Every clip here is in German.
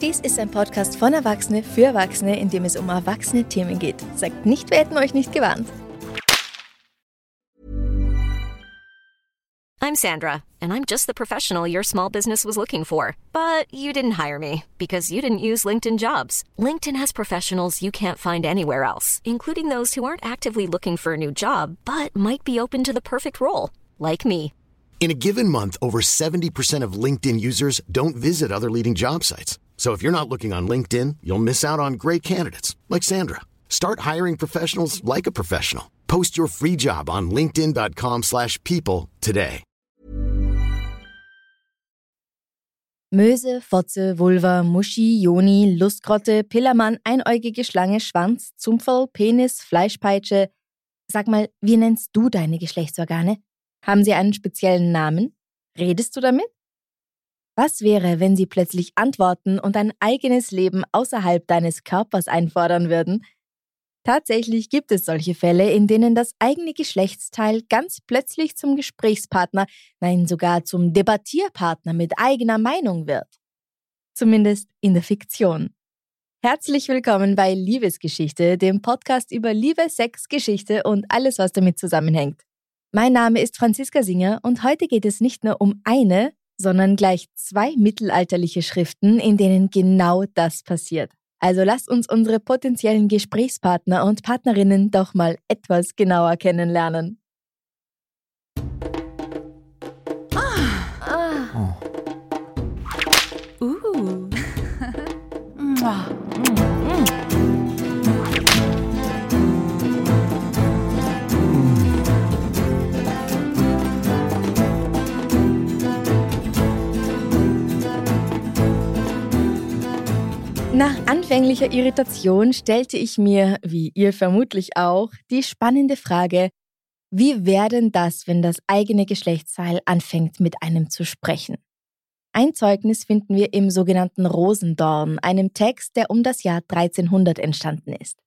Dies ist ein Podcast von Erwachsene für Erwachsene, in dem es um erwachsene Themen geht. Sagt nicht, wir hätten euch nicht gewarnt. I'm Sandra, and I'm just the professional your small business was looking for. But you didn't hire me because you didn't use LinkedIn jobs. LinkedIn has professionals you can't find anywhere else, including those who aren't actively looking for a new job but might be open to the perfect role, like me. In a given month, over 70% of LinkedIn users don't visit other leading job sites. So if you're not looking on LinkedIn, you'll miss out on great candidates like Sandra. Start hiring professionals like a professional. Post your free job on linkedin.com/people today. Möse, Fotze, Vulva, Muschi, Joni, Lustgrotte, Pillermann, einäugige Schlange, Schwanz, Zumpferl, Penis, Fleischpeitsche. Sag mal, wie nennst du deine Geschlechtsorgane? Haben sie einen speziellen Namen? Redest du damit? Was wäre, wenn sie plötzlich antworten und ein eigenes Leben außerhalb deines Körpers einfordern würden? Tatsächlich gibt es solche Fälle, in denen das eigene Geschlechtsteil ganz plötzlich zum Gesprächspartner, nein sogar zum Debattierpartner mit eigener Meinung wird. Zumindest in der Fiktion. Herzlich willkommen bei Liebesgeschichte, dem Podcast über Liebe, Sex, Geschichte und alles, was damit zusammenhängt. Mein Name ist Franziska Singer und heute geht es nicht nur um eine, sondern gleich zwei mittelalterliche Schriften, in denen genau das passiert. Also lasst uns unsere potenziellen Gesprächspartner und Partnerinnen doch mal etwas genauer kennenlernen. Nach anfänglicher Irritation stellte ich mir, wie ihr vermutlich auch, die spannende Frage, wie wäre denn das, wenn das eigene Geschlechtsteil anfängt mit einem zu sprechen? Ein Zeugnis finden wir im sogenannten Rosendorn, einem Text, der um das Jahr 1300 entstanden ist.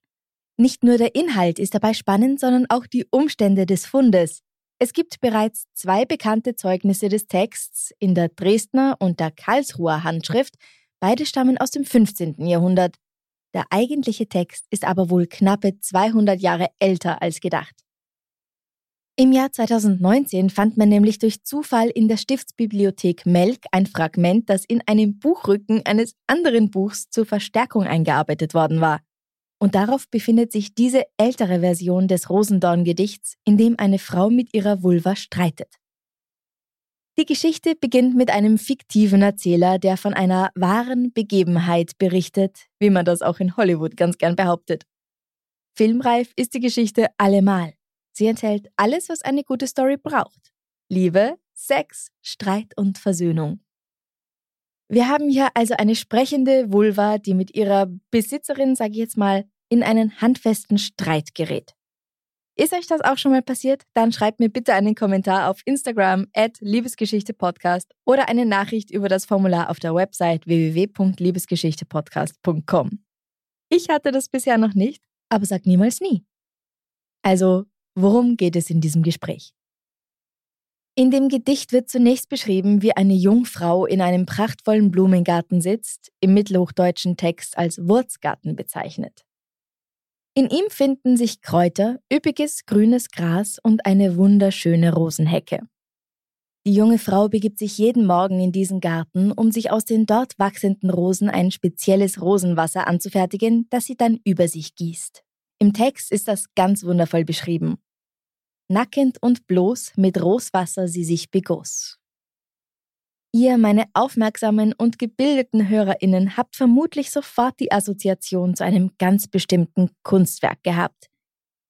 Nicht nur der Inhalt ist dabei spannend, sondern auch die Umstände des Fundes. Es gibt bereits zwei bekannte Zeugnisse des Texts in der Dresdner und der Karlsruher Handschrift, Beide stammen aus dem 15. Jahrhundert. Der eigentliche Text ist aber wohl knappe 200 Jahre älter als gedacht. Im Jahr 2019 fand man nämlich durch Zufall in der Stiftsbibliothek Melk ein Fragment, das in einem Buchrücken eines anderen Buchs zur Verstärkung eingearbeitet worden war. Und darauf befindet sich diese ältere Version des Rosendorn-Gedichts, in dem eine Frau mit ihrer Vulva streitet. Die Geschichte beginnt mit einem fiktiven Erzähler, der von einer wahren Begebenheit berichtet, wie man das auch in Hollywood ganz gern behauptet. Filmreif ist die Geschichte allemal. Sie enthält alles, was eine gute Story braucht. Liebe, Sex, Streit und Versöhnung. Wir haben hier also eine sprechende Vulva, die mit ihrer Besitzerin, sage ich jetzt mal, in einen handfesten Streit gerät. Ist euch das auch schon mal passiert? Dann schreibt mir bitte einen Kommentar auf Instagram at Liebesgeschichtepodcast oder eine Nachricht über das Formular auf der Website www.liebesgeschichtepodcast.com. Ich hatte das bisher noch nicht, aber sag niemals nie. Also, worum geht es in diesem Gespräch? In dem Gedicht wird zunächst beschrieben, wie eine Jungfrau in einem prachtvollen Blumengarten sitzt, im mittelhochdeutschen Text als Wurzgarten bezeichnet. In ihm finden sich Kräuter, üppiges grünes Gras und eine wunderschöne Rosenhecke. Die junge Frau begibt sich jeden Morgen in diesen Garten, um sich aus den dort wachsenden Rosen ein spezielles Rosenwasser anzufertigen, das sie dann über sich gießt. Im Text ist das ganz wundervoll beschrieben. Nackend und bloß mit Roswasser sie sich begoss. Ihr, meine aufmerksamen und gebildeten Hörerinnen, habt vermutlich sofort die Assoziation zu einem ganz bestimmten Kunstwerk gehabt.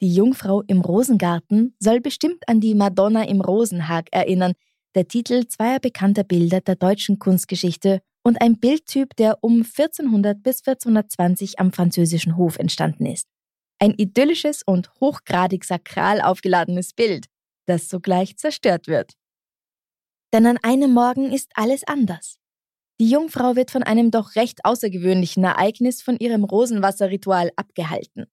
Die Jungfrau im Rosengarten soll bestimmt an die Madonna im Rosenhag erinnern, der Titel zweier bekannter Bilder der deutschen Kunstgeschichte und ein Bildtyp, der um 1400 bis 1420 am französischen Hof entstanden ist. Ein idyllisches und hochgradig sakral aufgeladenes Bild, das sogleich zerstört wird. Denn an einem Morgen ist alles anders. Die Jungfrau wird von einem doch recht außergewöhnlichen Ereignis von ihrem Rosenwasserritual abgehalten.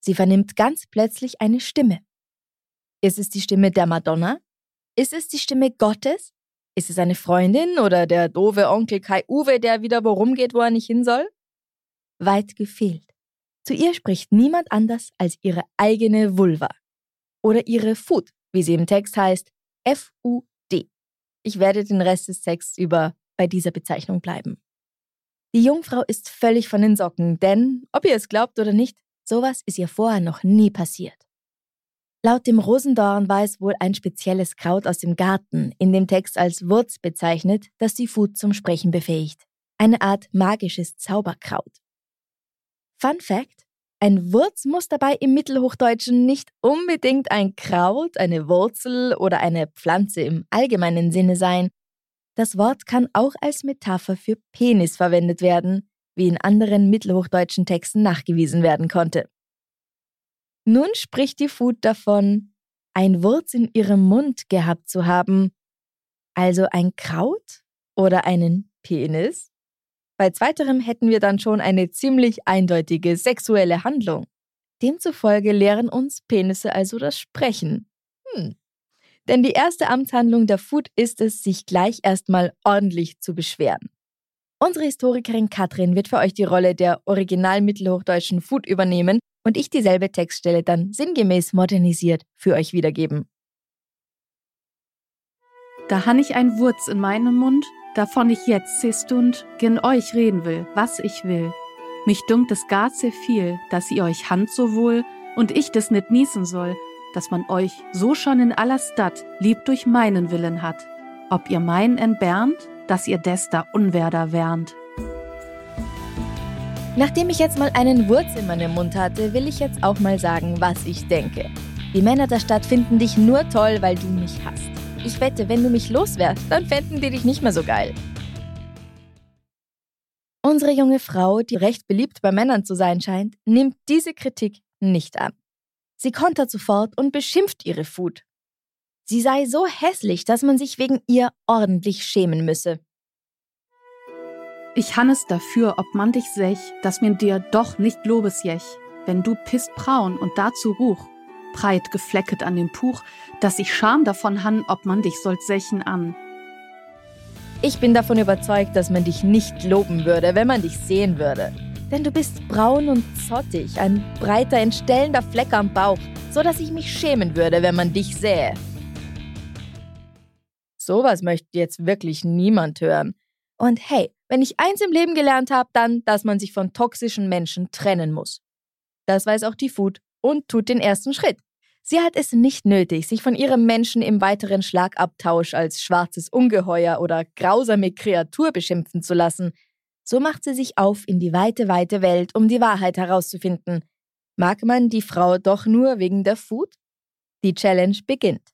Sie vernimmt ganz plötzlich eine Stimme. Ist es die Stimme der Madonna? Ist es die Stimme Gottes? Ist es eine Freundin oder der doofe Onkel Kai Uwe, der wieder worum geht, wo er nicht hin soll? Weit gefehlt. Zu ihr spricht niemand anders als ihre eigene Vulva. Oder ihre Food, wie sie im Text heißt, F-U-D. Ich werde den Rest des Texts über bei dieser Bezeichnung bleiben. Die Jungfrau ist völlig von den Socken, denn, ob ihr es glaubt oder nicht, sowas ist ihr vorher noch nie passiert. Laut dem Rosendorn war es wohl ein spezielles Kraut aus dem Garten, in dem Text als Wurz bezeichnet, das die Food zum Sprechen befähigt. Eine Art magisches Zauberkraut. Fun Fact: Ein Wurz muss dabei im Mittelhochdeutschen nicht unbedingt ein Kraut, eine Wurzel oder eine Pflanze im allgemeinen Sinne sein, das Wort kann auch als Metapher für Penis verwendet werden, wie in anderen mittelhochdeutschen Texten nachgewiesen werden konnte. Nun spricht die Food davon, ein Wurz in ihrem Mund gehabt zu haben, also ein Kraut oder einen Penis? Bei zweiterem hätten wir dann schon eine ziemlich eindeutige sexuelle Handlung. Demzufolge lehren uns Penisse also das Sprechen. Hm. Denn die erste Amtshandlung der Food ist es, sich gleich erstmal ordentlich zu beschweren. Unsere Historikerin Katrin wird für euch die Rolle der original mittelhochdeutschen Food übernehmen und ich dieselbe Textstelle dann sinngemäß modernisiert für euch wiedergeben. Da han ich ein Wurz in meinem Mund, davon ich jetzt sestund gen euch reden will, was ich will. Mich dunkt es gar sehr viel, dass ihr euch hand so wohl und ich des nit niesen soll, dass man euch so schon in aller Stadt lieb durch meinen Willen hat, ob ihr meinen entbernt, dass ihr des da unwerder wärnt. Nachdem ich jetzt mal einen Wurz in meinem Mund hatte, will ich jetzt auch mal sagen, was ich denke. Die Männer der Stadt finden dich nur toll, weil du mich hast. Ich wette, wenn du mich loswärst, dann fänden die dich nicht mehr so geil. Unsere junge Frau, die recht beliebt bei Männern zu sein scheint, nimmt diese Kritik nicht an. Sie kontert sofort und beschimpft ihre Food. Sie sei so hässlich, dass man sich wegen ihr ordentlich schämen müsse. Ich hannes dafür, ob man dich sech, dass mir dir doch nicht lobes jech, wenn du pist braun und dazu ruch, breit geflecket an dem Puch, dass ich Scham davon han, ob man dich sollt sechen an. Ich bin davon überzeugt, dass man dich nicht loben würde, wenn man dich sehen würde. Denn du bist braun und zottig, ein breiter, entstellender Fleck am Bauch, so dass ich mich schämen würde, wenn man dich sähe. Sowas möchte jetzt wirklich niemand hören. Und hey, wenn ich eins im Leben gelernt habe, dann, dass man sich von toxischen Menschen trennen muss. Das weiß auch die Food und tut den ersten Schritt. Sie hat es nicht nötig, sich von ihrem Menschen im weiteren Schlagabtausch als schwarzes Ungeheuer oder grausame Kreatur beschimpfen zu lassen. So macht sie sich auf in die weite, weite Welt, um die Wahrheit herauszufinden. Mag man die Frau doch nur wegen der Food? Die Challenge beginnt.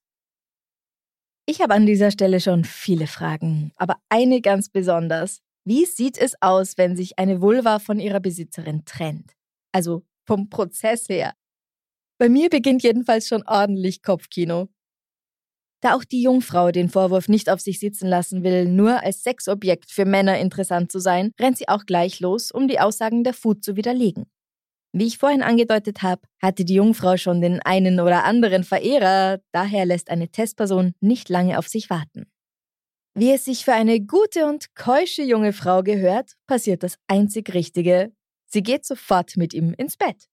Ich habe an dieser Stelle schon viele Fragen, aber eine ganz besonders. Wie sieht es aus, wenn sich eine Vulva von ihrer Besitzerin trennt? Also vom Prozess her. Bei mir beginnt jedenfalls schon ordentlich Kopfkino. Da auch die Jungfrau den Vorwurf nicht auf sich sitzen lassen will, nur als Sexobjekt für Männer interessant zu sein, rennt sie auch gleich los, um die Aussagen der Food zu widerlegen. Wie ich vorhin angedeutet habe, hatte die Jungfrau schon den einen oder anderen Verehrer, daher lässt eine Testperson nicht lange auf sich warten. Wie es sich für eine gute und keusche junge Frau gehört, passiert das einzig Richtige. Sie geht sofort mit ihm ins Bett.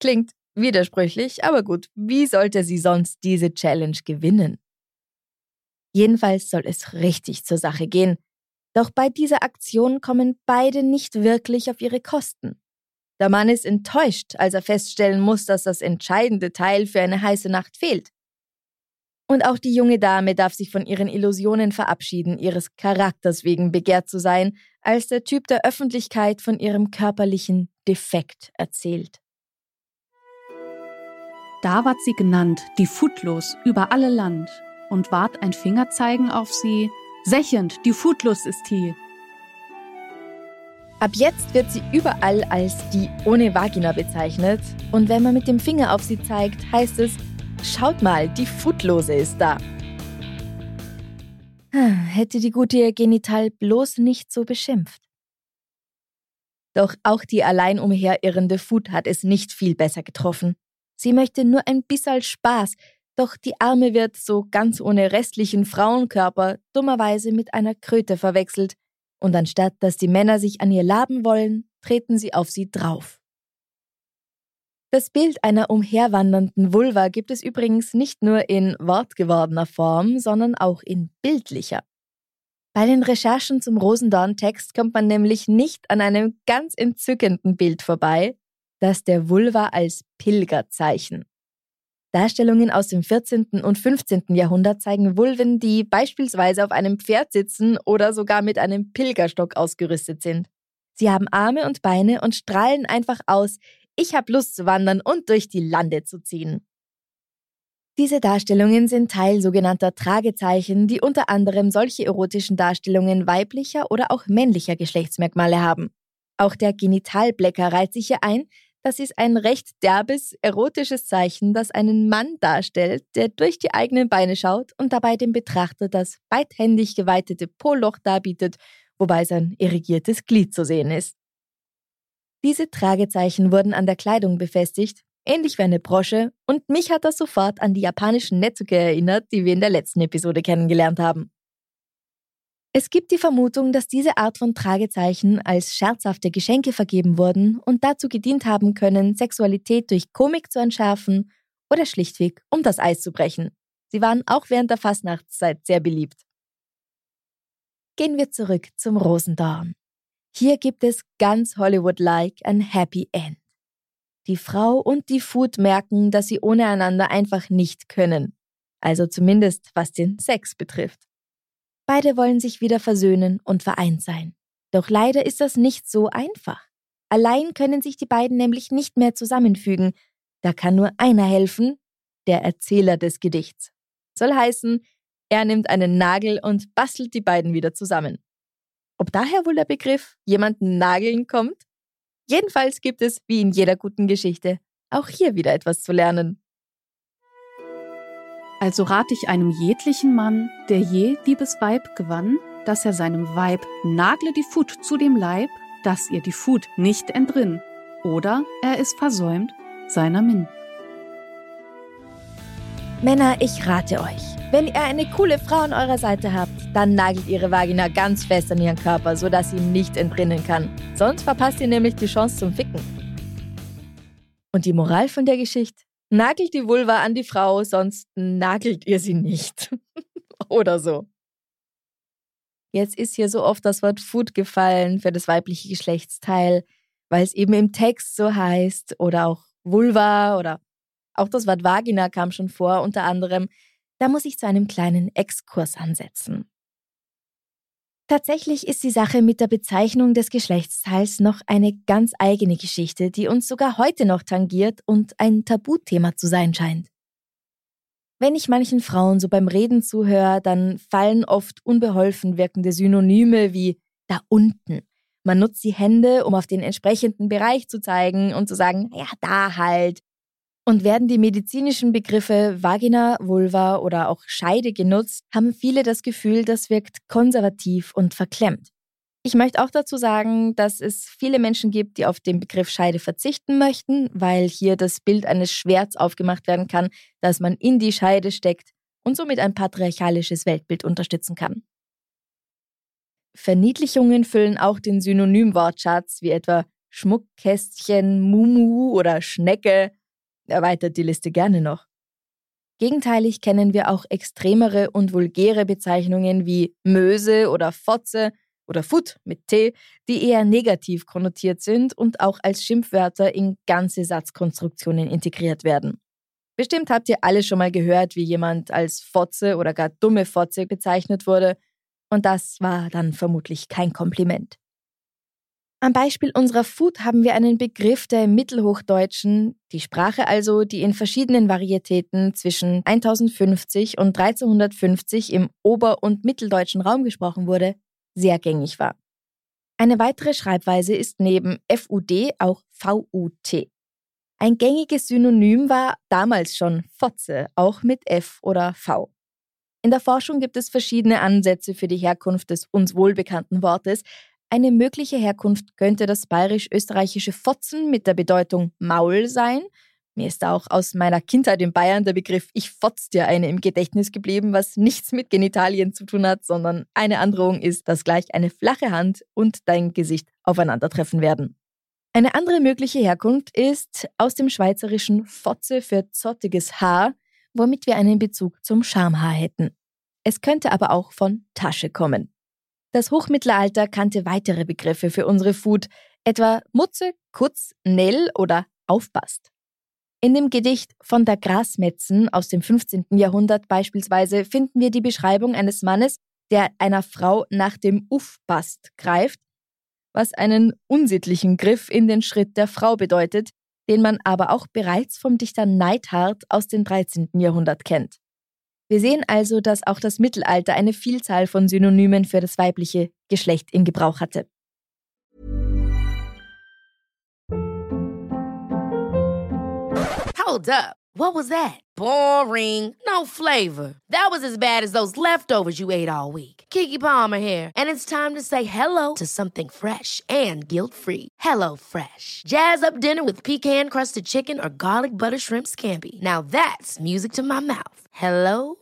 Klingt Widersprüchlich, aber gut, wie sollte sie sonst diese Challenge gewinnen? Jedenfalls soll es richtig zur Sache gehen. Doch bei dieser Aktion kommen beide nicht wirklich auf ihre Kosten. Der Mann ist enttäuscht, als er feststellen muss, dass das entscheidende Teil für eine heiße Nacht fehlt. Und auch die junge Dame darf sich von ihren Illusionen verabschieden, ihres Charakters wegen begehrt zu sein, als der Typ der Öffentlichkeit von ihrem körperlichen Defekt erzählt. Da ward sie genannt, die Futlos über alle Land, und ward ein Fingerzeigen auf sie, sechend, die Futlos ist hier. Ab jetzt wird sie überall als die ohne Vagina bezeichnet, und wenn man mit dem Finger auf sie zeigt, heißt es, schaut mal, die Futlose ist da. Hätte die gute ihr Genital bloß nicht so beschimpft. Doch auch die allein umherirrende Food hat es nicht viel besser getroffen. Sie möchte nur ein bisschen Spaß, Doch die Arme wird so ganz ohne restlichen Frauenkörper dummerweise mit einer Kröte verwechselt, und anstatt dass die Männer sich an ihr laben wollen, treten sie auf sie drauf. Das Bild einer umherwandernden Vulva gibt es übrigens nicht nur in wortgewordener Form, sondern auch in bildlicher. Bei den Recherchen zum Rosendorn-Text kommt man nämlich nicht an einem ganz entzückenden Bild vorbei, das der Vulva als Pilgerzeichen. Darstellungen aus dem 14. und 15. Jahrhundert zeigen Vulven, die beispielsweise auf einem Pferd sitzen oder sogar mit einem Pilgerstock ausgerüstet sind. Sie haben Arme und Beine und strahlen einfach aus, ich habe Lust zu wandern und durch die Lande zu ziehen. Diese Darstellungen sind Teil sogenannter Tragezeichen, die unter anderem solche erotischen Darstellungen weiblicher oder auch männlicher Geschlechtsmerkmale haben. Auch der Genitalblecker reiht sich hier ein, das ist ein recht derbes, erotisches Zeichen, das einen Mann darstellt, der durch die eigenen Beine schaut und dabei dem Betrachter das beidhändig geweitete Poloch darbietet, wobei sein irrigiertes Glied zu sehen ist. Diese Tragezeichen wurden an der Kleidung befestigt, ähnlich wie eine Brosche, und mich hat das sofort an die japanischen Netsuke erinnert, die wir in der letzten Episode kennengelernt haben. Es gibt die Vermutung, dass diese Art von Tragezeichen als scherzhafte Geschenke vergeben wurden und dazu gedient haben können, Sexualität durch Komik zu entschärfen oder schlichtweg, um das Eis zu brechen. Sie waren auch während der Fastnachtszeit sehr beliebt. Gehen wir zurück zum Rosendorn. Hier gibt es ganz Hollywood-like ein Happy End. Die Frau und die Food merken, dass sie ohne einander einfach nicht können. Also zumindest was den Sex betrifft. Beide wollen sich wieder versöhnen und vereint sein. Doch leider ist das nicht so einfach. Allein können sich die beiden nämlich nicht mehr zusammenfügen. Da kann nur einer helfen, der Erzähler des Gedichts. Soll heißen, er nimmt einen Nagel und bastelt die beiden wieder zusammen. Ob daher wohl der Begriff jemanden nageln kommt? Jedenfalls gibt es, wie in jeder guten Geschichte, auch hier wieder etwas zu lernen. Also rate ich einem jedlichen Mann, der je liebes Weib gewann, dass er seinem Weib nagle die Fut zu dem Leib, dass ihr die Fut nicht entrinn, oder er ist versäumt seiner Min. Männer, ich rate euch. Wenn ihr eine coole Frau an eurer Seite habt, dann nagelt ihre Vagina ganz fest an ihren Körper, sodass sie nicht entrinnen kann. Sonst verpasst ihr nämlich die Chance zum Ficken. Und die Moral von der Geschichte? Nagelt die Vulva an die Frau, sonst nagelt ihr sie nicht. Oder so. Jetzt ist hier so oft das Wort Food gefallen für das weibliche Geschlechtsteil, weil es eben im Text so heißt oder auch Vulva oder auch das Wort Vagina kam schon vor, unter anderem. Da muss ich zu einem kleinen Exkurs ansetzen. Tatsächlich ist die Sache mit der Bezeichnung des Geschlechtsteils noch eine ganz eigene Geschichte, die uns sogar heute noch tangiert und ein Tabuthema zu sein scheint. Wenn ich manchen Frauen so beim Reden zuhöre, dann fallen oft unbeholfen wirkende Synonyme wie da unten. Man nutzt die Hände, um auf den entsprechenden Bereich zu zeigen und zu sagen, ja, da halt. Und werden die medizinischen Begriffe Vagina, Vulva oder auch Scheide genutzt, haben viele das Gefühl, das wirkt konservativ und verklemmt. Ich möchte auch dazu sagen, dass es viele Menschen gibt, die auf den Begriff Scheide verzichten möchten, weil hier das Bild eines Schwerts aufgemacht werden kann, das man in die Scheide steckt und somit ein patriarchalisches Weltbild unterstützen kann. Verniedlichungen füllen auch den Synonymwortschatz, wie etwa Schmuckkästchen, Mumu oder Schnecke erweitert die Liste gerne noch. Gegenteilig kennen wir auch extremere und vulgäre Bezeichnungen wie Möse oder Fotze oder Fut mit T, die eher negativ konnotiert sind und auch als Schimpfwörter in ganze Satzkonstruktionen integriert werden. Bestimmt habt ihr alle schon mal gehört, wie jemand als Fotze oder gar dumme Fotze bezeichnet wurde, und das war dann vermutlich kein Kompliment. Am Beispiel unserer Food haben wir einen Begriff der Mittelhochdeutschen, die Sprache also, die in verschiedenen Varietäten zwischen 1050 und 1350 im Ober- und Mitteldeutschen Raum gesprochen wurde, sehr gängig war. Eine weitere Schreibweise ist neben FUD auch VUT. Ein gängiges Synonym war damals schon Fotze, auch mit F oder V. In der Forschung gibt es verschiedene Ansätze für die Herkunft des uns wohlbekannten Wortes, eine mögliche Herkunft könnte das bayerisch-österreichische Fotzen mit der Bedeutung Maul sein Mir ist auch aus meiner Kindheit in Bayern der Begriff Ich fotz dir eine im Gedächtnis geblieben, was nichts mit Genitalien zu tun hat, sondern eine Androhung ist, dass gleich eine flache Hand und dein Gesicht aufeinandertreffen werden. Eine andere mögliche Herkunft ist aus dem schweizerischen Fotze für zottiges Haar, womit wir einen Bezug zum Schamhaar hätten. Es könnte aber auch von Tasche kommen. Das Hochmittelalter kannte weitere Begriffe für unsere Food, etwa Mutze, Kutz, Nell oder Aufpasst. In dem Gedicht von der Grasmetzen aus dem 15. Jahrhundert beispielsweise finden wir die Beschreibung eines Mannes, der einer Frau nach dem Uffbast greift, was einen unsittlichen Griff in den Schritt der Frau bedeutet, den man aber auch bereits vom Dichter Neidhart aus dem 13. Jahrhundert kennt. Wir sehen also, dass auch das Mittelalter eine Vielzahl von Synonymen für das weibliche Geschlecht in Gebrauch hatte. Hold up. What was that? Boring. No flavor. That was as bad as those leftovers you ate all week. Kiki Palmer here, and it's time to say hello to something fresh and guilt-free. Hello Fresh. Jazz up dinner with pecan-crusted chicken or garlic butter shrimp scampi. Now that's music to my mouth. Hello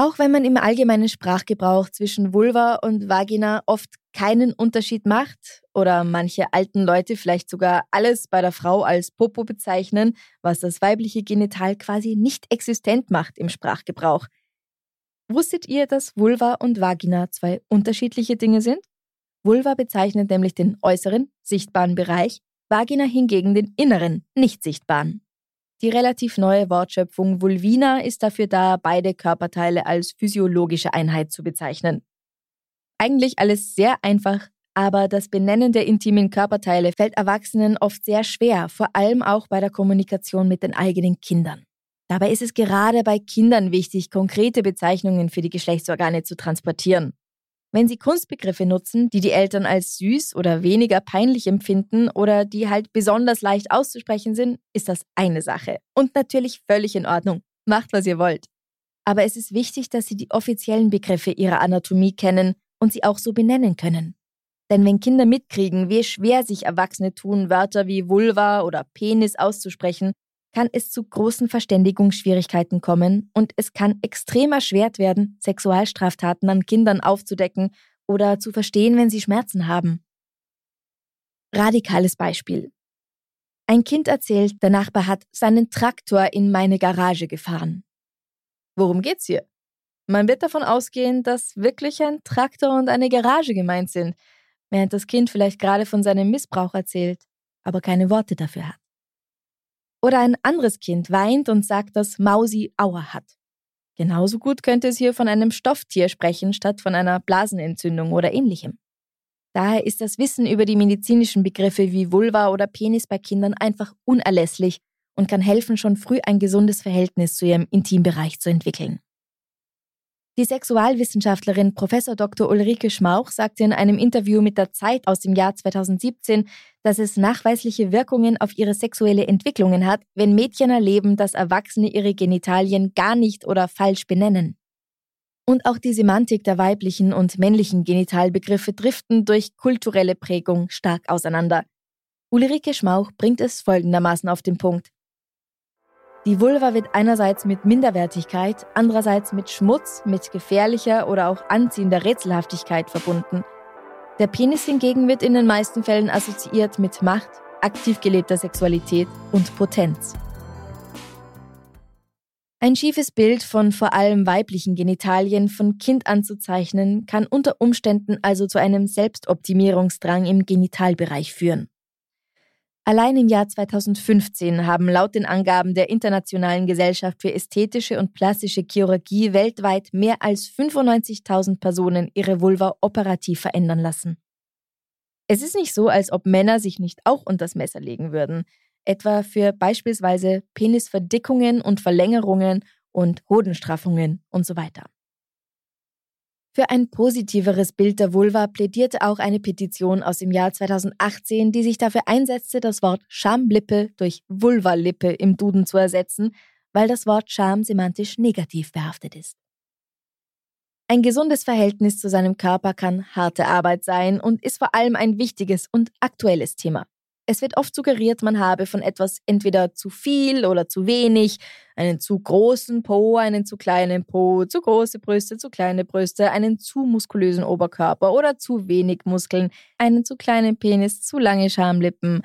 Auch wenn man im allgemeinen Sprachgebrauch zwischen Vulva und Vagina oft keinen Unterschied macht oder manche alten Leute vielleicht sogar alles bei der Frau als Popo bezeichnen, was das weibliche Genital quasi nicht existent macht im Sprachgebrauch. Wusstet ihr, dass Vulva und Vagina zwei unterschiedliche Dinge sind? Vulva bezeichnet nämlich den äußeren, sichtbaren Bereich, Vagina hingegen den inneren, nicht sichtbaren. Die relativ neue Wortschöpfung Vulvina ist dafür da, beide Körperteile als physiologische Einheit zu bezeichnen. Eigentlich alles sehr einfach, aber das Benennen der intimen Körperteile fällt Erwachsenen oft sehr schwer, vor allem auch bei der Kommunikation mit den eigenen Kindern. Dabei ist es gerade bei Kindern wichtig, konkrete Bezeichnungen für die Geschlechtsorgane zu transportieren. Wenn Sie Kunstbegriffe nutzen, die die Eltern als süß oder weniger peinlich empfinden oder die halt besonders leicht auszusprechen sind, ist das eine Sache. Und natürlich völlig in Ordnung. Macht, was ihr wollt. Aber es ist wichtig, dass Sie die offiziellen Begriffe Ihrer Anatomie kennen und sie auch so benennen können. Denn wenn Kinder mitkriegen, wie schwer sich Erwachsene tun, Wörter wie Vulva oder Penis auszusprechen, kann es zu großen Verständigungsschwierigkeiten kommen und es kann extrem erschwert werden, Sexualstraftaten an Kindern aufzudecken oder zu verstehen, wenn sie Schmerzen haben. Radikales Beispiel. Ein Kind erzählt, der Nachbar hat seinen Traktor in meine Garage gefahren. Worum geht's hier? Man wird davon ausgehen, dass wirklich ein Traktor und eine Garage gemeint sind, während das Kind vielleicht gerade von seinem Missbrauch erzählt, aber keine Worte dafür hat. Oder ein anderes Kind weint und sagt, dass Mausi Aua hat. Genauso gut könnte es hier von einem Stofftier sprechen, statt von einer Blasenentzündung oder ähnlichem. Daher ist das Wissen über die medizinischen Begriffe wie Vulva oder Penis bei Kindern einfach unerlässlich und kann helfen, schon früh ein gesundes Verhältnis zu ihrem Intimbereich zu entwickeln. Die Sexualwissenschaftlerin Prof. Dr. Ulrike Schmauch sagte in einem Interview mit der Zeit aus dem Jahr 2017, dass es nachweisliche Wirkungen auf ihre sexuelle Entwicklungen hat, wenn Mädchen erleben, dass Erwachsene ihre Genitalien gar nicht oder falsch benennen. Und auch die Semantik der weiblichen und männlichen Genitalbegriffe driften durch kulturelle Prägung stark auseinander. Ulrike Schmauch bringt es folgendermaßen auf den Punkt. Die Vulva wird einerseits mit Minderwertigkeit, andererseits mit Schmutz, mit gefährlicher oder auch anziehender Rätselhaftigkeit verbunden. Der Penis hingegen wird in den meisten Fällen assoziiert mit Macht, aktiv gelebter Sexualität und Potenz. Ein schiefes Bild von vor allem weiblichen Genitalien von Kind anzuzeichnen, kann unter Umständen also zu einem Selbstoptimierungsdrang im Genitalbereich führen. Allein im Jahr 2015 haben laut den Angaben der Internationalen Gesellschaft für ästhetische und plastische Chirurgie weltweit mehr als 95.000 Personen ihre Vulva operativ verändern lassen. Es ist nicht so, als ob Männer sich nicht auch unters Messer legen würden, etwa für beispielsweise Penisverdickungen und Verlängerungen und Hodenstraffungen und so weiter. Für ein positiveres Bild der Vulva plädierte auch eine Petition aus dem Jahr 2018, die sich dafür einsetzte, das Wort Schamlippe durch Vulvalippe im Duden zu ersetzen, weil das Wort Scham semantisch negativ behaftet ist. Ein gesundes Verhältnis zu seinem Körper kann harte Arbeit sein und ist vor allem ein wichtiges und aktuelles Thema. Es wird oft suggeriert, man habe von etwas entweder zu viel oder zu wenig, einen zu großen Po, einen zu kleinen Po, zu große Brüste, zu kleine Brüste, einen zu muskulösen Oberkörper oder zu wenig Muskeln, einen zu kleinen Penis, zu lange Schamlippen.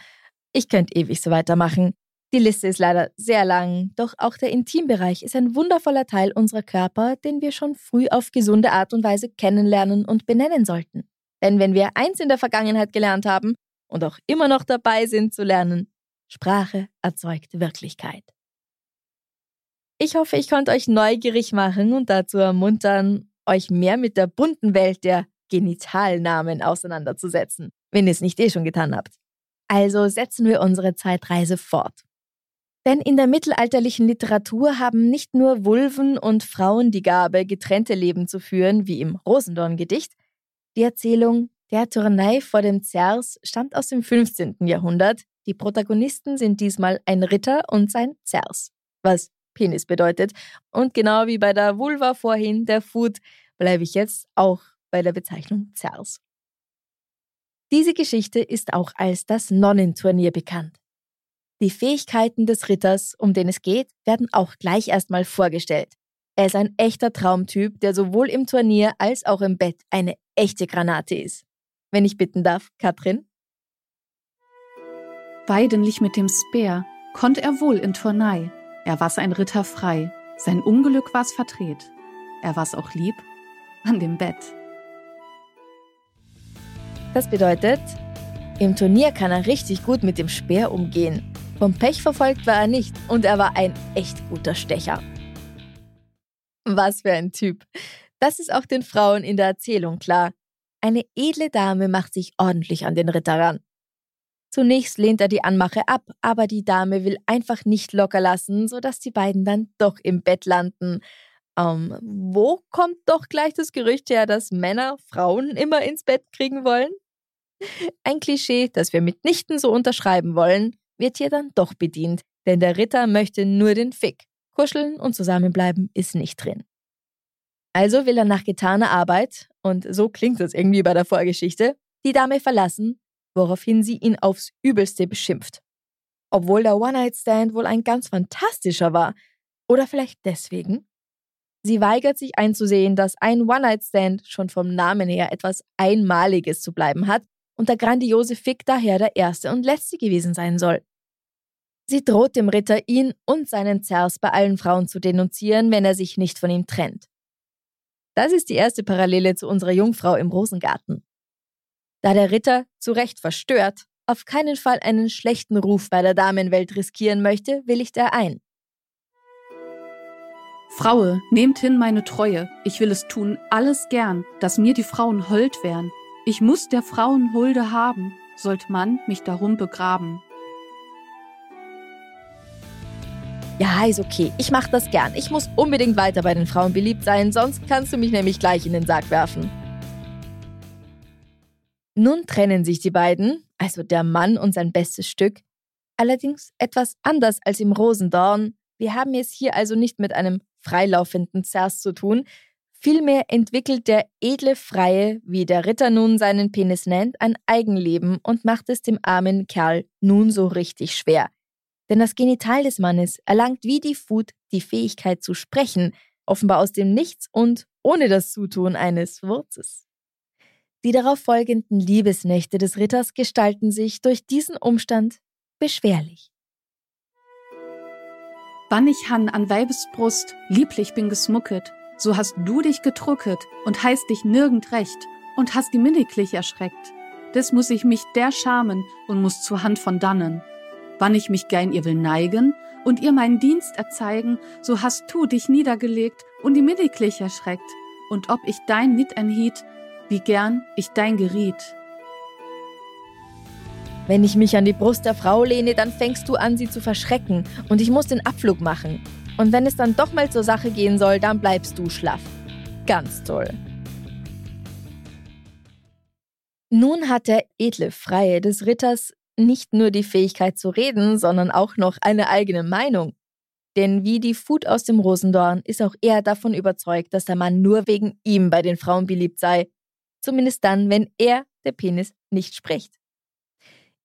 Ich könnte ewig so weitermachen. Die Liste ist leider sehr lang, doch auch der Intimbereich ist ein wundervoller Teil unserer Körper, den wir schon früh auf gesunde Art und Weise kennenlernen und benennen sollten. Denn wenn wir eins in der Vergangenheit gelernt haben, und auch immer noch dabei sind zu lernen, Sprache erzeugt Wirklichkeit. Ich hoffe, ich konnte euch neugierig machen und dazu ermuntern, euch mehr mit der bunten Welt der Genitalnamen auseinanderzusetzen, wenn ihr es nicht eh schon getan habt. Also setzen wir unsere Zeitreise fort. Denn in der mittelalterlichen Literatur haben nicht nur Vulven und Frauen die Gabe, getrennte Leben zu führen, wie im Rosendorn-Gedicht. Die Erzählung der Tournei vor dem Zers stammt aus dem 15. Jahrhundert. Die Protagonisten sind diesmal ein Ritter und sein Zers, was Penis bedeutet. Und genau wie bei der Vulva vorhin, der Food, bleibe ich jetzt auch bei der Bezeichnung Zers. Diese Geschichte ist auch als das Nonnenturnier bekannt. Die Fähigkeiten des Ritters, um den es geht, werden auch gleich erstmal vorgestellt. Er ist ein echter Traumtyp, der sowohl im Turnier als auch im Bett eine echte Granate ist wenn ich bitten darf, Katrin? Weidenlich mit dem Speer konnte er wohl in Turnei. Er war's ein Ritter frei, sein Unglück war's verdreht. Er war's auch lieb an dem Bett. Das bedeutet, im Turnier kann er richtig gut mit dem Speer umgehen. Vom Pech verfolgt war er nicht und er war ein echt guter Stecher. Was für ein Typ. Das ist auch den Frauen in der Erzählung klar. Eine edle Dame macht sich ordentlich an den Ritter ran. Zunächst lehnt er die Anmache ab, aber die Dame will einfach nicht locker lassen, sodass die beiden dann doch im Bett landen. Ähm, wo kommt doch gleich das Gerücht her, dass Männer Frauen immer ins Bett kriegen wollen? Ein Klischee, das wir mitnichten so unterschreiben wollen, wird hier dann doch bedient, denn der Ritter möchte nur den Fick. Kuscheln und zusammenbleiben ist nicht drin. Also will er nach getaner Arbeit, und so klingt es irgendwie bei der Vorgeschichte, die Dame verlassen, woraufhin sie ihn aufs Übelste beschimpft. Obwohl der One-Night-Stand wohl ein ganz fantastischer war. Oder vielleicht deswegen? Sie weigert sich einzusehen, dass ein One-Night-Stand schon vom Namen her etwas Einmaliges zu bleiben hat und der grandiose Fick daher der erste und letzte gewesen sein soll. Sie droht dem Ritter, ihn und seinen Zers bei allen Frauen zu denunzieren, wenn er sich nicht von ihm trennt. Das ist die erste Parallele zu unserer Jungfrau im Rosengarten. Da der Ritter, zu Recht verstört, auf keinen Fall einen schlechten Ruf bei der Damenwelt riskieren möchte, willigt er ein. Fraue, nehmt hin meine Treue, ich will es tun, alles gern, dass mir die Frauen hold wären. Ich muss der Frauen Hulde haben, sollt man mich darum begraben. Ja, ist okay. Ich mach das gern. Ich muss unbedingt weiter bei den Frauen beliebt sein, sonst kannst du mich nämlich gleich in den Sarg werfen. Nun trennen sich die beiden, also der Mann und sein bestes Stück, allerdings etwas anders als im Rosendorn. Wir haben es hier also nicht mit einem freilaufenden Zers zu tun. Vielmehr entwickelt der edle Freie, wie der Ritter nun seinen Penis nennt, ein Eigenleben und macht es dem armen Kerl nun so richtig schwer. Denn das Genital des Mannes erlangt wie die Food die Fähigkeit zu sprechen, offenbar aus dem Nichts und ohne das Zutun eines Wurzes. Die darauf folgenden Liebesnächte des Ritters gestalten sich durch diesen Umstand beschwerlich. Wann ich Han an Weibesbrust lieblich bin gesmucket, so hast du dich gedrucket und heißt dich nirgend recht und hast die minniglich erschreckt. Des muss ich mich der schamen und muss zur Hand von dannen Wann ich mich gern ihr will neigen und ihr meinen Dienst erzeigen, so hast du dich niedergelegt und die minniglich erschreckt. Und ob ich dein Nit enthielt, wie gern ich dein geriet. Wenn ich mich an die Brust der Frau lehne, dann fängst du an, sie zu verschrecken und ich muss den Abflug machen. Und wenn es dann doch mal zur Sache gehen soll, dann bleibst du schlaff. Ganz toll. Nun hat der edle Freie des Ritters nicht nur die Fähigkeit zu reden, sondern auch noch eine eigene Meinung. Denn wie die Fut aus dem Rosendorn ist auch er davon überzeugt, dass der Mann nur wegen ihm bei den Frauen beliebt sei. Zumindest dann, wenn er, der Penis, nicht spricht.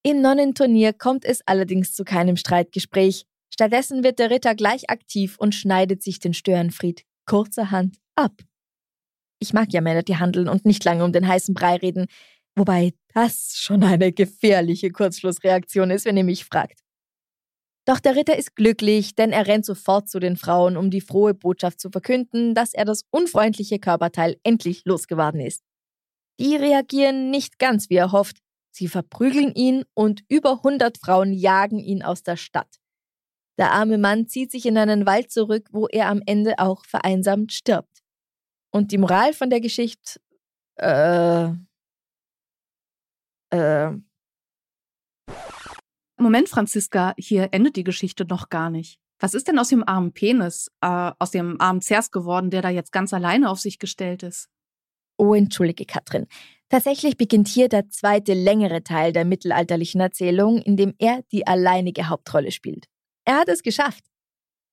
Im Nonnenturnier kommt es allerdings zu keinem Streitgespräch. Stattdessen wird der Ritter gleich aktiv und schneidet sich den Störenfried kurzerhand ab. Ich mag ja Männer, die handeln und nicht lange um den heißen Brei reden, wobei das schon eine gefährliche Kurzschlussreaktion ist, wenn ihr mich fragt. Doch der Ritter ist glücklich, denn er rennt sofort zu den Frauen, um die frohe Botschaft zu verkünden, dass er das unfreundliche Körperteil endlich losgeworden ist. Die reagieren nicht ganz wie er hofft. Sie verprügeln ihn und über hundert Frauen jagen ihn aus der Stadt. Der arme Mann zieht sich in einen Wald zurück, wo er am Ende auch vereinsamt stirbt. Und die Moral von der Geschichte, äh, äh. Moment, Franziska, hier endet die Geschichte noch gar nicht. Was ist denn aus dem armen Penis, äh, aus dem armen Zers geworden, der da jetzt ganz alleine auf sich gestellt ist? Oh, entschuldige, Katrin. Tatsächlich beginnt hier der zweite längere Teil der mittelalterlichen Erzählung, in dem er die alleinige Hauptrolle spielt. Er hat es geschafft.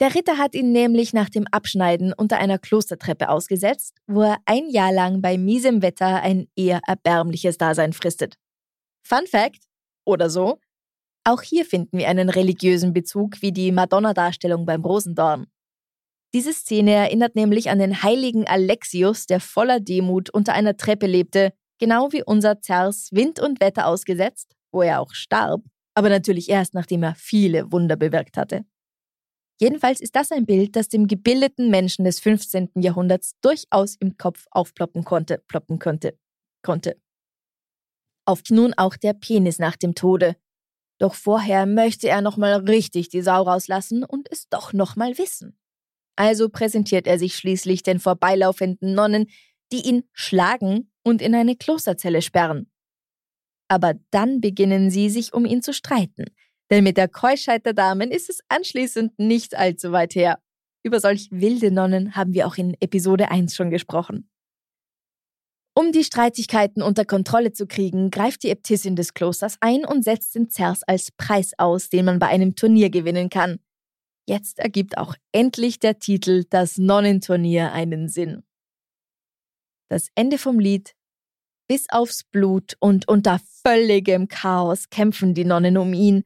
Der Ritter hat ihn nämlich nach dem Abschneiden unter einer Klostertreppe ausgesetzt, wo er ein Jahr lang bei miesem Wetter ein eher erbärmliches Dasein fristet. Fun Fact oder so, auch hier finden wir einen religiösen Bezug wie die Madonna-Darstellung beim Rosendorn. Diese Szene erinnert nämlich an den heiligen Alexius, der voller Demut unter einer Treppe lebte, genau wie unser Zers Wind und Wetter ausgesetzt, wo er auch starb, aber natürlich erst nachdem er viele Wunder bewirkt hatte. Jedenfalls ist das ein Bild, das dem gebildeten Menschen des 15. Jahrhunderts durchaus im Kopf aufploppen konnte, ploppen konnte, konnte. Auf nun auch der Penis nach dem Tode. Doch vorher möchte er nochmal richtig die Sau rauslassen und es doch nochmal wissen. Also präsentiert er sich schließlich den vorbeilaufenden Nonnen, die ihn schlagen und in eine Klosterzelle sperren. Aber dann beginnen sie, sich um ihn zu streiten. Denn mit der Keuschheit der Damen ist es anschließend nicht allzu weit her. Über solch wilde Nonnen haben wir auch in Episode 1 schon gesprochen. Um die Streitigkeiten unter Kontrolle zu kriegen, greift die Äbtissin des Klosters ein und setzt den Zers als Preis aus, den man bei einem Turnier gewinnen kann. Jetzt ergibt auch endlich der Titel Das Nonnenturnier einen Sinn. Das Ende vom Lied bis aufs Blut und unter völligem Chaos kämpfen die Nonnen um ihn,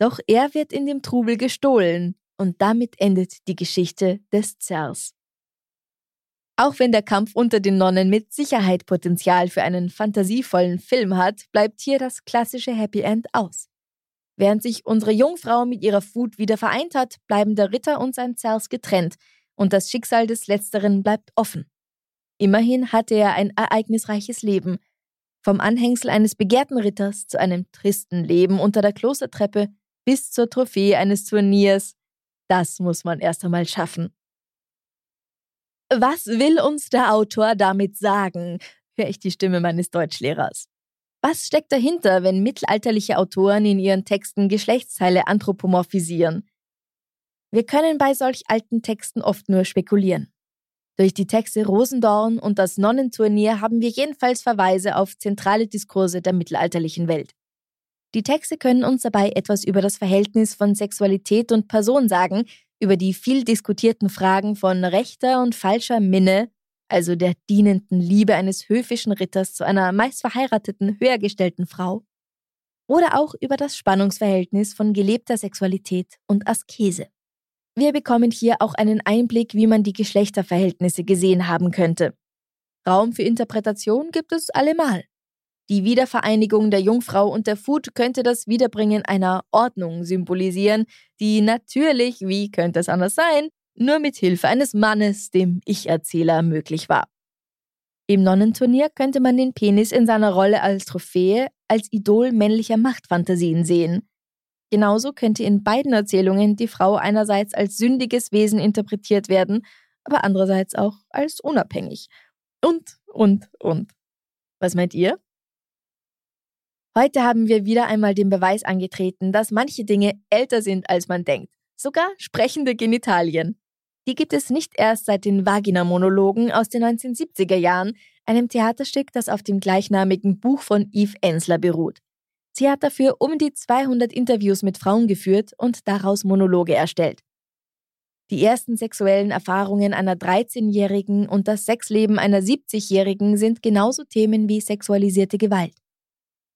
doch er wird in dem Trubel gestohlen und damit endet die Geschichte des Zers. Auch wenn der Kampf unter den Nonnen mit Sicherheit Potenzial für einen fantasievollen Film hat, bleibt hier das klassische Happy End aus. Während sich unsere Jungfrau mit ihrer Fut wieder vereint hat, bleiben der Ritter und sein Zers getrennt und das Schicksal des Letzteren bleibt offen. Immerhin hatte er ein ereignisreiches Leben. Vom Anhängsel eines begehrten Ritters zu einem tristen Leben unter der Klostertreppe bis zur Trophäe eines Turniers. Das muss man erst einmal schaffen. Was will uns der Autor damit sagen? höre ich die Stimme meines Deutschlehrers. Was steckt dahinter, wenn mittelalterliche Autoren in ihren Texten Geschlechtsteile anthropomorphisieren? Wir können bei solch alten Texten oft nur spekulieren. Durch die Texte Rosendorn und das Nonnenturnier haben wir jedenfalls Verweise auf zentrale Diskurse der mittelalterlichen Welt. Die Texte können uns dabei etwas über das Verhältnis von Sexualität und Person sagen, über die viel diskutierten Fragen von rechter und falscher Minne, also der dienenden Liebe eines höfischen Ritters zu einer meist verheirateten, höhergestellten Frau, oder auch über das Spannungsverhältnis von gelebter Sexualität und Askese. Wir bekommen hier auch einen Einblick, wie man die Geschlechterverhältnisse gesehen haben könnte. Raum für Interpretation gibt es allemal. Die Wiedervereinigung der Jungfrau und der Fut könnte das Wiederbringen einer Ordnung symbolisieren, die natürlich, wie könnte es anders sein, nur mit Hilfe eines Mannes, dem Ich-Erzähler, möglich war. Im Nonnenturnier könnte man den Penis in seiner Rolle als Trophäe, als Idol männlicher Machtfantasien sehen. Genauso könnte in beiden Erzählungen die Frau einerseits als sündiges Wesen interpretiert werden, aber andererseits auch als unabhängig. Und, und, und. Was meint ihr? Heute haben wir wieder einmal den Beweis angetreten, dass manche Dinge älter sind, als man denkt. Sogar sprechende Genitalien. Die gibt es nicht erst seit den Vagina-Monologen aus den 1970er Jahren, einem Theaterstück, das auf dem gleichnamigen Buch von Yves Ensler beruht. Sie hat dafür um die 200 Interviews mit Frauen geführt und daraus Monologe erstellt. Die ersten sexuellen Erfahrungen einer 13-Jährigen und das Sexleben einer 70-Jährigen sind genauso Themen wie sexualisierte Gewalt.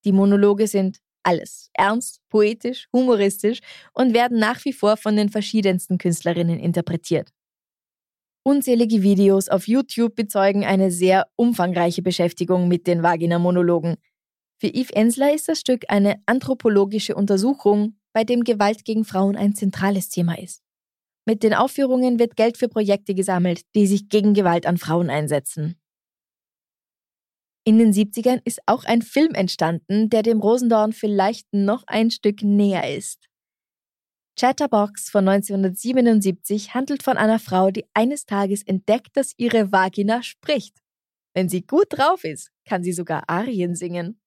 Die Monologe sind alles ernst, poetisch, humoristisch und werden nach wie vor von den verschiedensten Künstlerinnen interpretiert. Unzählige Videos auf YouTube bezeugen eine sehr umfangreiche Beschäftigung mit den Vagina-Monologen. Für Yves Ensler ist das Stück eine anthropologische Untersuchung, bei dem Gewalt gegen Frauen ein zentrales Thema ist. Mit den Aufführungen wird Geld für Projekte gesammelt, die sich gegen Gewalt an Frauen einsetzen. In den 70ern ist auch ein Film entstanden, der dem Rosendorn vielleicht noch ein Stück näher ist. Chatterbox von 1977 handelt von einer Frau, die eines Tages entdeckt, dass ihre Vagina spricht. Wenn sie gut drauf ist, kann sie sogar Arien singen.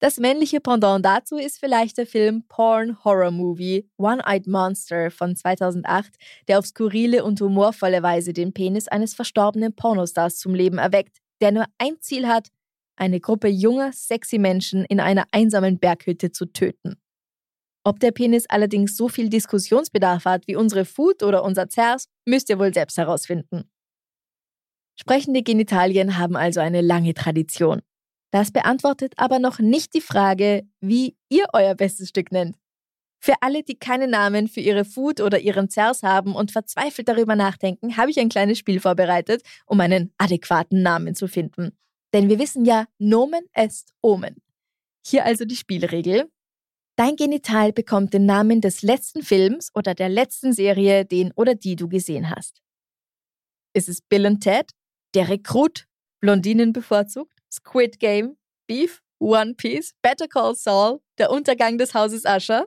Das männliche Pendant dazu ist vielleicht der Film Porn Horror Movie One-Eyed Monster von 2008, der auf skurrile und humorvolle Weise den Penis eines verstorbenen Pornostars zum Leben erweckt, der nur ein Ziel hat, eine Gruppe junger, sexy Menschen in einer einsamen Berghütte zu töten. Ob der Penis allerdings so viel Diskussionsbedarf hat wie unsere Food oder unser Zers, müsst ihr wohl selbst herausfinden. Sprechende Genitalien haben also eine lange Tradition. Das beantwortet aber noch nicht die Frage, wie ihr euer bestes Stück nennt. Für alle, die keine Namen für ihre Food oder ihren Zers haben und verzweifelt darüber nachdenken, habe ich ein kleines Spiel vorbereitet, um einen adäquaten Namen zu finden. Denn wir wissen ja, Nomen est Omen. Hier also die Spielregel. Dein Genital bekommt den Namen des letzten Films oder der letzten Serie, den oder die du gesehen hast. Ist es Bill und Ted, Der Rekrut, Blondinen bevorzugt, Squid Game, Beef, One Piece, Better Call Saul, Der Untergang des Hauses Usher?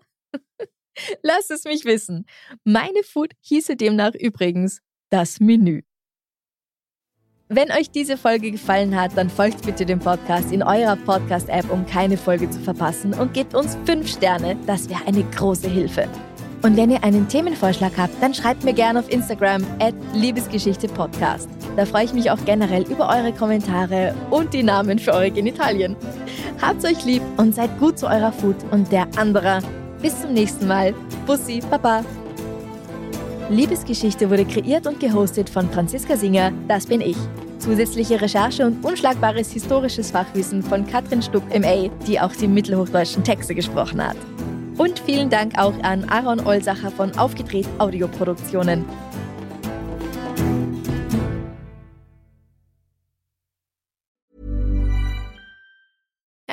Lasst es mich wissen. Meine Food hieße demnach übrigens das Menü. Wenn euch diese Folge gefallen hat, dann folgt bitte dem Podcast in eurer Podcast-App, um keine Folge zu verpassen und gebt uns 5 Sterne. Das wäre eine große Hilfe. Und wenn ihr einen Themenvorschlag habt, dann schreibt mir gerne auf Instagram at Liebesgeschichte-Podcast. Da freue ich mich auch generell über eure Kommentare und die Namen für eure Genitalien. Habt's euch lieb und seid gut zu eurer Food und der anderer. Bis zum nächsten Mal. Bussi, Baba. Liebesgeschichte wurde kreiert und gehostet von Franziska Singer, das bin ich. Zusätzliche Recherche und unschlagbares historisches Fachwissen von Katrin Stuck MA, die auch die mittelhochdeutschen Texte gesprochen hat. Und vielen Dank auch an Aaron Olsacher von Aufgedreht Audioproduktionen.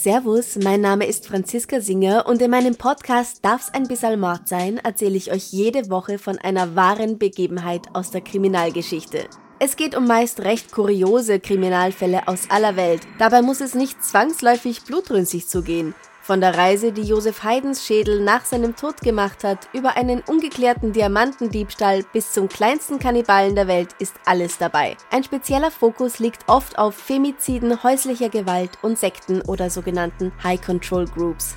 Servus, mein Name ist Franziska Singer und in meinem Podcast Darf's ein bisschen Mord sein erzähle ich euch jede Woche von einer wahren Begebenheit aus der Kriminalgeschichte. Es geht um meist recht kuriose Kriminalfälle aus aller Welt. Dabei muss es nicht zwangsläufig blutrünstig zugehen. Von der Reise, die Josef Haydns Schädel nach seinem Tod gemacht hat, über einen ungeklärten Diamantendiebstahl bis zum kleinsten Kannibalen der Welt ist alles dabei. Ein spezieller Fokus liegt oft auf Femiziden, häuslicher Gewalt und Sekten oder sogenannten High Control Groups.